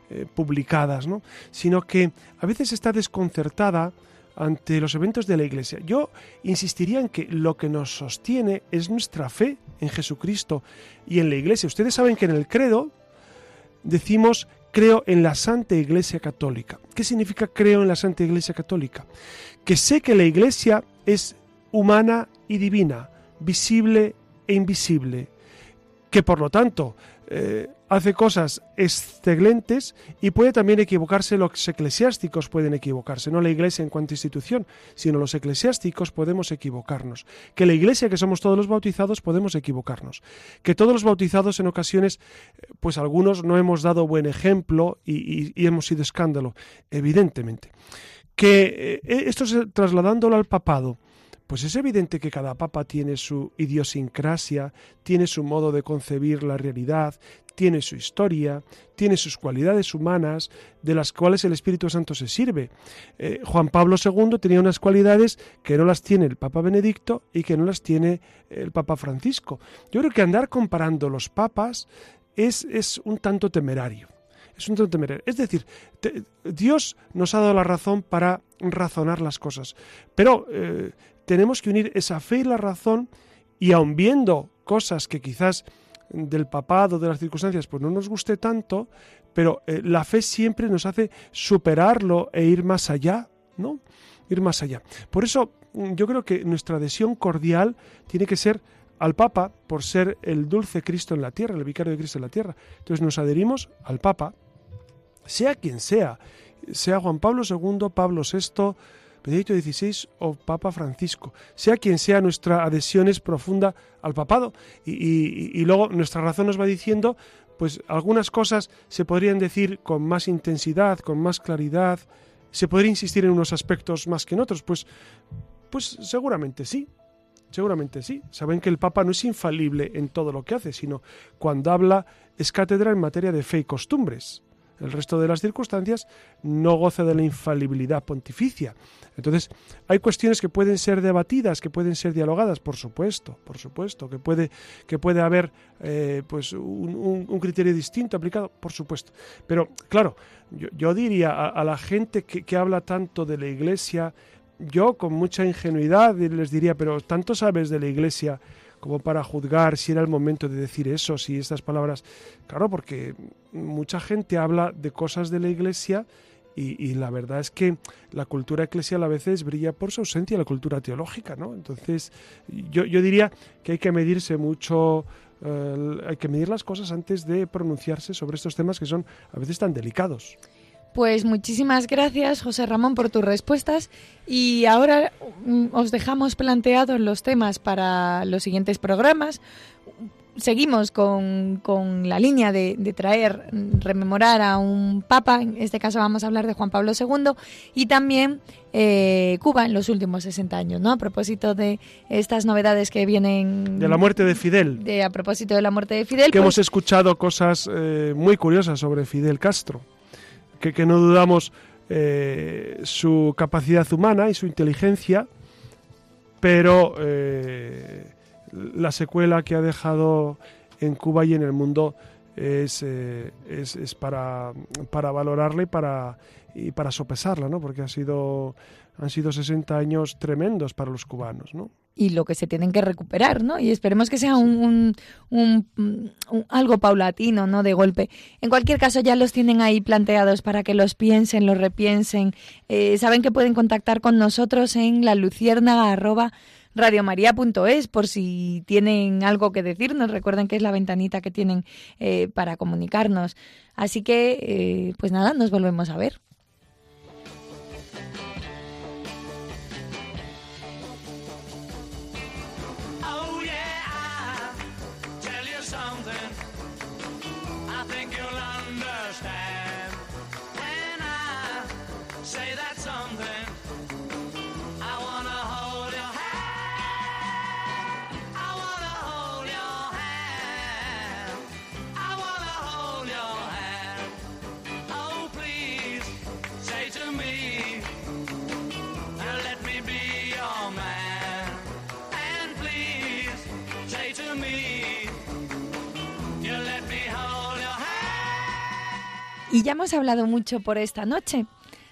eh, publicadas, ¿no? sino que a veces está desconcertada ante los eventos de la Iglesia. Yo insistiría en que lo que nos sostiene es nuestra fe en Jesucristo y en la Iglesia. Ustedes saben que en el credo decimos creo en la Santa Iglesia Católica. ¿Qué significa creo en la Santa Iglesia Católica? Que sé que la Iglesia es humana y divina, visible e invisible, que por lo tanto eh, hace cosas excelentes y puede también equivocarse, los eclesiásticos pueden equivocarse, no la iglesia en cuanto a institución, sino los eclesiásticos podemos equivocarnos. Que la iglesia, que somos todos los bautizados, podemos equivocarnos. Que todos los bautizados en ocasiones, pues algunos no hemos dado buen ejemplo y, hemos sido escándalo, evidentemente. Que eh, esto es trasladándolo al papado, pues es evidente que cada papa tiene su idiosincrasia, tiene su modo de concebir la realidad, tiene su historia, tiene sus cualidades humanas, de las cuales el Espíritu Santo se sirve. Eh, Juan Pablo II tenía unas cualidades que no las tiene el Papa Benedicto y que no las tiene el Papa Francisco. Yo creo que andar comparando los papas es, es un tanto temerario. Es un tanto temerario. Es decir, Dios nos ha dado la razón para razonar las cosas. Pero eh, tenemos que unir esa fe y la razón y aun viendo cosas que quizás del papado, de las circunstancias, pues no nos guste tanto, pero eh, la fe siempre nos hace superarlo e ir más allá, ¿no? Ir más allá. Por eso mm, yo creo que nuestra adhesión cordial tiene que ser al Papa por ser el dulce Cristo en la tierra, el vicario de Cristo en la tierra. Entonces nos adherimos al Papa, sea quien sea, sea Juan Pablo II, Pablo VI, Benedicto XVI o Papa Francisco, sea quien sea nuestra adhesión es profunda al papado. Y, luego nuestra razón nos va diciendo pues algunas cosas se podrían decir con más intensidad, con más claridad, se podría insistir en unos aspectos más que en otros, pues, pues seguramente sí, Seguramente sí. Saben que el Papa no es infalible en todo lo que hace, sino cuando habla es cátedra en materia de fe y costumbres. El resto de las circunstancias no goza de la infalibilidad pontificia. Entonces, hay cuestiones que pueden ser debatidas, que pueden ser dialogadas, por supuesto, por supuesto, que puede, que puede haber eh, pues un, criterio distinto aplicado, por supuesto. Pero, claro, yo, diría a, la gente que, que habla tanto de la Iglesia, yo con mucha ingenuidad les diría, pero tanto sabes de la Iglesia como para juzgar si era el momento de decir eso, si estas palabras... Claro, porque mucha gente habla de cosas de la Iglesia y, la verdad es que la cultura eclesial a veces brilla por su ausencia, la cultura teológica, ¿no? Entonces, yo, yo diría que hay que medirse mucho, eh, hay que medir las cosas antes de pronunciarse sobre estos temas que son a veces tan delicados. Pues muchísimas gracias, José Ramón, por tus respuestas. Y ahora mm, os dejamos planteados los temas para los siguientes programas. Seguimos con, la línea de, traer, rememorar a un papa, en este caso vamos a hablar de Juan Pablo II, y también eh, Cuba en los últimos 60 años, ¿no? A propósito de estas novedades que vienen... De la muerte de Fidel. De, a propósito de la muerte de Fidel. Que hemos pues escuchado cosas eh, muy curiosas sobre Fidel Castro que, no dudamos eh, su capacidad humana y su inteligencia, pero eh, la secuela que ha dejado en Cuba y en el mundo es, eh, es, para, para valorarla y para, y para sopesarla, ¿no? porque ha sido, han sido 60 años tremendos para los cubanos. ¿no? y lo que se tienen que recuperar, ¿no? Y esperemos que sea un, algo paulatino, ¿no? De golpe. En cualquier caso, ya los tienen ahí planteados para que los piensen, los repiensen. Eh, saben que pueden contactar con nosotros en la luciérnaga por si tienen algo que decirnos. Recuerden que es la ventanita que tienen eh, para comunicarnos. Así que, eh, pues nada, nos volvemos a ver. Y ya hemos hablado mucho por esta noche.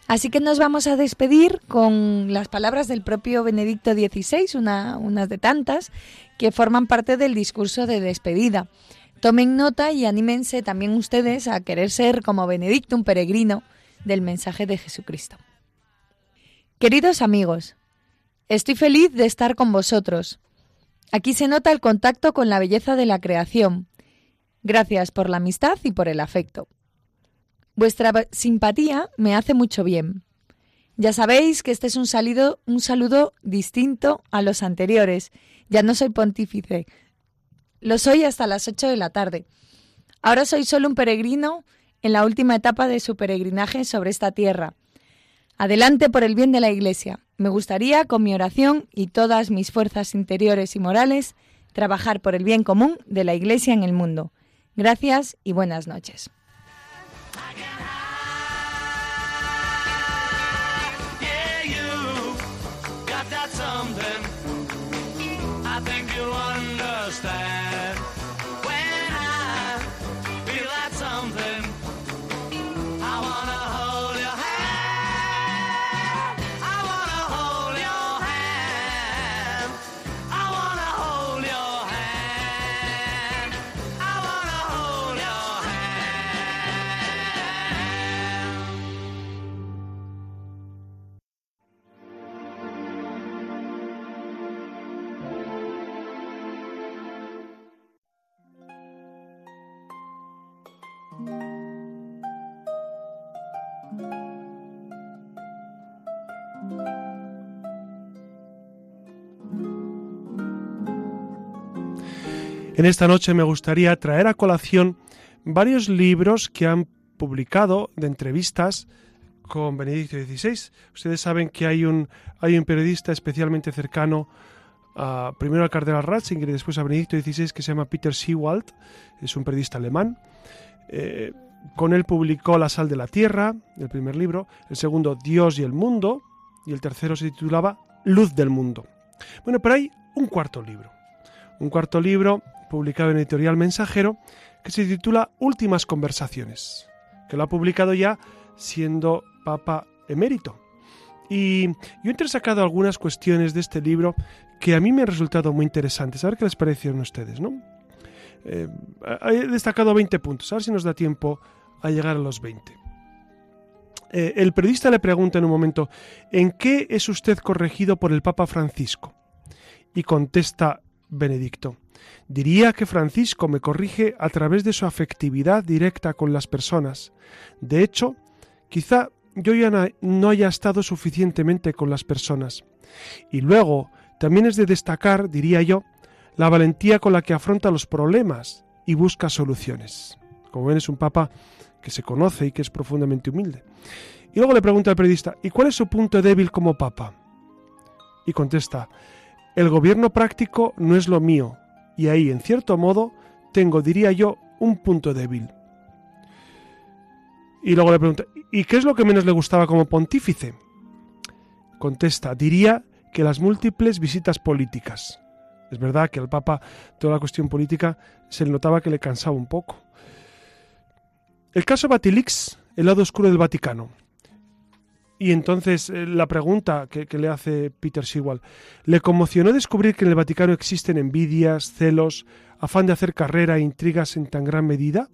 Así que nos vamos a despedir con las palabras del propio Benedicto XVI, una, unas de tantas, que forman parte del discurso de despedida. Tomen nota y anímense también ustedes a querer ser como Benedicto, un peregrino del mensaje de Jesucristo. Queridos amigos, estoy feliz de estar con vosotros. Aquí se nota el contacto con la belleza de la creación. Gracias por la amistad y por el afecto. Vuestra simpatía me hace mucho bien. Ya sabéis que este es un, un saludo distinto a los anteriores. Ya no soy pontífice. Lo soy hasta las ocho de la tarde. Ahora soy solo un peregrino en la última etapa de su peregrinaje sobre esta tierra. Adelante por el bien de la Iglesia. Me gustaría, con mi oración y todas mis fuerzas interiores y morales, trabajar por el bien común de la Iglesia en el mundo. Gracias y buenas noches. En esta noche me gustaría traer a colación varios libros que han publicado de entrevistas con Benedicto XVI. Ustedes saben que hay un, hay un periodista especialmente cercano primero al cardenal Ratzinger y después a Benedicto XVI, que se llama Peter Seewald, es un periodista alemán. Eh, con él publicó La sal de la tierra, el primer libro, el segundo Dios y el mundo, y el tercero se titulaba Luz del mundo. Bueno, pero hay un cuarto libro, un cuarto libro publicado en editorial Mensajero, que se titula Últimas conversaciones, que lo ha publicado ya siendo Papa emérito. Y yo he entresacado algunas cuestiones de este libro que a mí me han resultado muy interesantes. A ver qué les parecieron a ustedes, ¿no? Eh, he destacado 20 puntos, a ver si nos da tiempo a llegar a los 20. Eh, el periodista le pregunta en un momento, ¿en qué es usted corregido por el Papa Francisco? Y contesta Benedicto, diría que Francisco me corrige a través de su afectividad directa con las personas. De hecho, quizá yo ya no haya estado suficientemente con las personas. Y luego, también es de destacar, diría yo, la valentía con la que afronta los problemas y busca soluciones. Como ven, es un papa que se conoce y que es profundamente humilde. Y luego le pregunta al periodista, ¿y cuál es su punto débil como papa? Y contesta, el gobierno práctico no es lo mío, y ahí, en cierto modo, tengo, diría yo, un punto débil. Y luego le pregunta, ¿y qué es lo que menos le gustaba como pontífice? Contesta, diría que las múltiples visitas políticas. Es verdad que al Papa toda la cuestión política se le notaba que le cansaba un poco. El caso Batilix, el lado oscuro del Vaticano. Y entonces eh, la pregunta que, le hace Peter Sewell, ¿le conmocionó descubrir que en el Vaticano existen envidias, celos, afán de hacer carrera e intrigas en tan gran medida?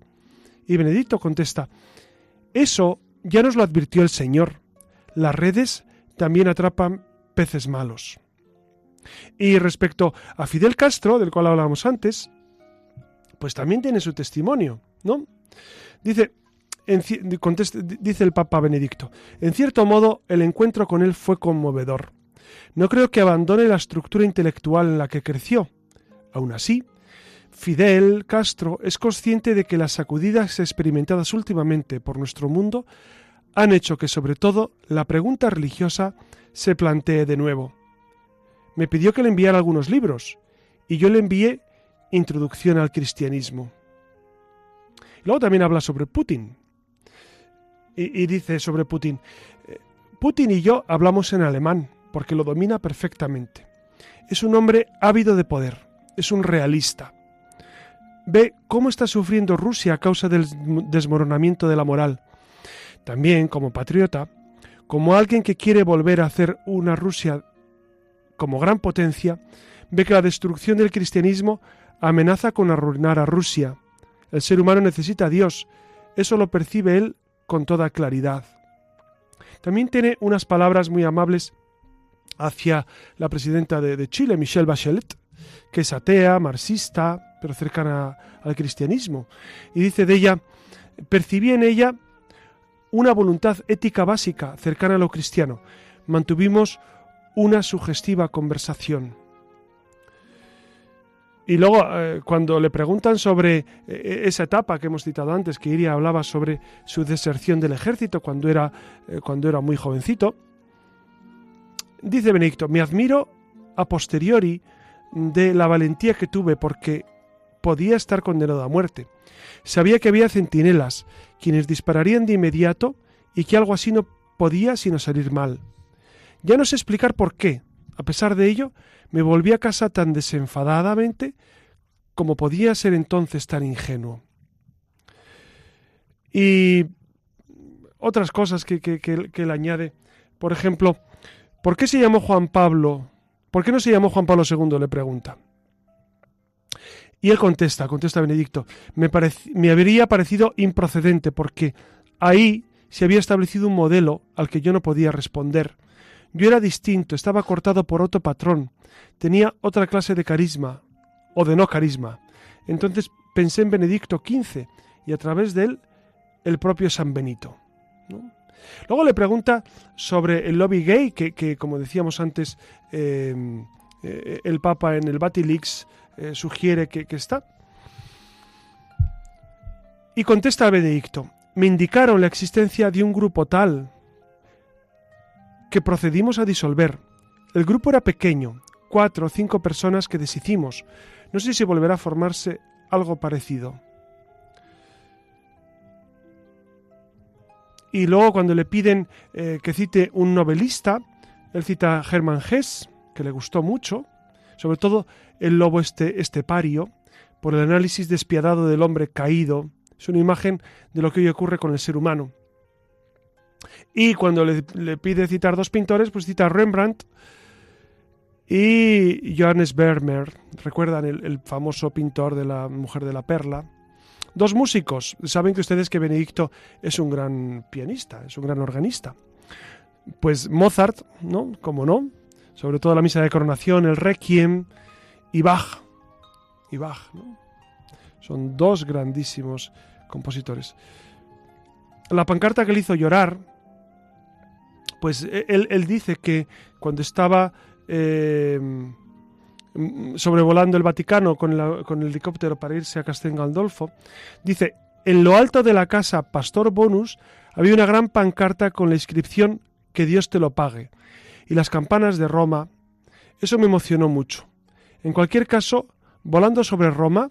Y Benedicto contesta, eso ya nos lo advirtió el Señor. Las redes también atrapan peces malos. Y respecto a Fidel Castro, del cual hablábamos antes, pues también tiene su testimonio, ¿no? Dice, dice el Papa Benedicto, en cierto modo el encuentro con él fue conmovedor. No creo que abandone la estructura intelectual en la que creció. Aún así, Fidel Castro es consciente de que las sacudidas experimentadas últimamente por nuestro mundo han hecho que sobre todo la pregunta religiosa se plantee de nuevo. Me pidió que le enviara algunos libros y yo le envié Introducción al Cristianismo. Luego también habla sobre Putin. Y, dice sobre Putin, eh, Putin y yo hablamos en alemán porque lo domina perfectamente. Es un hombre ávido de poder, es un realista. Ve cómo está sufriendo Rusia a causa del desmoronamiento de la moral. También, como patriota, como alguien que quiere volver a hacer una Rusia como gran potencia, ve que la destrucción del cristianismo amenaza con arruinar a Rusia el ser humano necesita a Dios. Eso lo percibe él con toda claridad. También tiene unas palabras muy amables hacia la presidenta de, Chile, Michelle Bachelet, que es atea, marxista, pero cercana al cristianismo. Y dice de ella, percibí en ella una voluntad ética básica cercana a lo cristiano. Mantuvimos una sugestiva conversación. Y luego, eh, cuando le preguntan sobre eh, esa etapa que hemos citado antes, que Iria hablaba sobre su deserción del ejército cuando era, eh, cuando era muy jovencito, dice Benedicto, me admiro a posteriori de la valentía que tuve porque podía estar condenado a muerte. Sabía que había centinelas, quienes dispararían de inmediato y que algo así no podía sino salir mal. Ya no sé explicar por qué. A pesar de ello, me volví a casa tan desenfadadamente como podía ser entonces tan ingenuo. Y otras cosas que, que, que, le añade. Por ejemplo, ¿por qué se llamó Juan Pablo? ¿Por qué no se llamó Juan Pablo II? le pregunta. Y él contesta, contesta Benedicto, me, me habría parecido improcedente porque ahí se había establecido un modelo al que yo no podía responder. Yo era distinto, estaba cortado por otro patrón, tenía otra clase de carisma, o de no carisma. Entonces pensé en Benedicto XV y a través de él el propio San Benito. Luego le pregunta sobre el lobby gay, que, como decíamos antes, em, eh, el Papa en el Batilix eh, sugiere que, que está. Y contesta a Benedicto, me indicaron la existencia de un grupo tal que procedimos a disolver. El grupo era pequeño, cuatro o cinco personas que deshicimos. No sé si volverá a formarse algo parecido. Y luego cuando le piden eh, que cite un novelista, él cita a Hermann Hesse, que le gustó mucho, sobre todo el lobo este, estepario, por el análisis despiadado del hombre caído. Es una imagen de lo que hoy ocurre con el ser humano. Y cuando le, pide citar dos pintores, pues cita Rembrandt y Johannes Vermeer. Recuerdan el, el famoso pintor de la Mujer de la Perla. Dos músicos. Saben que ustedes que Benedicto es un gran pianista, es un gran organista. Pues Mozart, ¿no? Como no. Sobre todo la misa de coronación, el Requiem y Bach. Y Bach, ¿no? Son dos grandísimos compositores. La pancarta que le hizo llorar, pues e, él, dice que cuando estaba eh, sobrevolando el Vaticano con, el helicóptero para irse a Castel Gandolfo, dice, en lo alto de la casa Pastor Bonus había una gran pancarta con la inscripción Que Dios te lo pague y las campanas de Roma. Eso me emocionó mucho. En cualquier caso, volando sobre Roma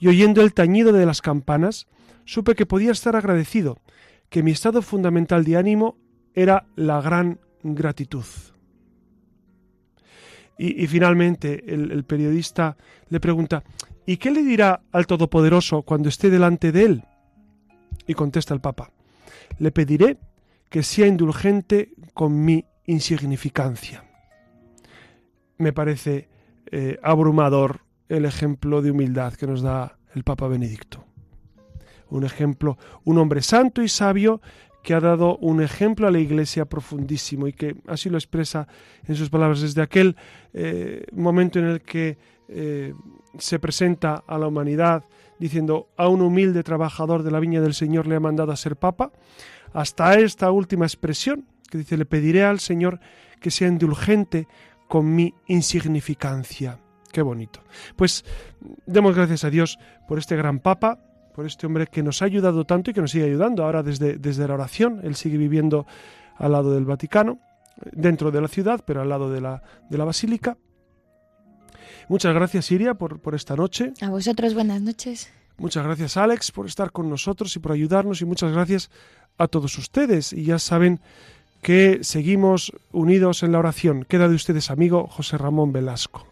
y oyendo el tañido de las campanas, supe que podía estar agradecido, que mi estado fundamental de ánimo era la gran gratitud. Y, finalmente el, periodista le pregunta, ¿y qué le dirá al Todopoderoso cuando esté delante de él? Y contesta el Papa, le pediré que sea indulgente con mi insignificancia. Me parece eh, abrumador el ejemplo de humildad que nos da el Papa Benedicto. Un ejemplo, un hombre santo y sabio que ha dado un ejemplo a la Iglesia profundísimo y que así lo expresa en sus palabras desde aquel eh, momento en el que eh, se presenta a la humanidad diciendo a un humilde trabajador de la viña del Señor le ha mandado a ser papa, hasta esta última expresión que dice le pediré al Señor que sea indulgente con mi insignificancia. Qué bonito. Pues demos gracias a Dios por este gran papa, por este hombre que nos ha ayudado tanto y que nos sigue ayudando ahora desde, desde la oración. Él sigue viviendo al lado del Vaticano, dentro de la ciudad, pero al lado de la, de la basílica. Muchas gracias, Siria, por, por esta noche. A vosotros, buenas noches. Muchas gracias, Alex, por estar con nosotros y por ayudarnos. Y muchas gracias a todos ustedes. Y ya saben que seguimos unidos en la oración. Queda de ustedes, amigo José Ramón Velasco.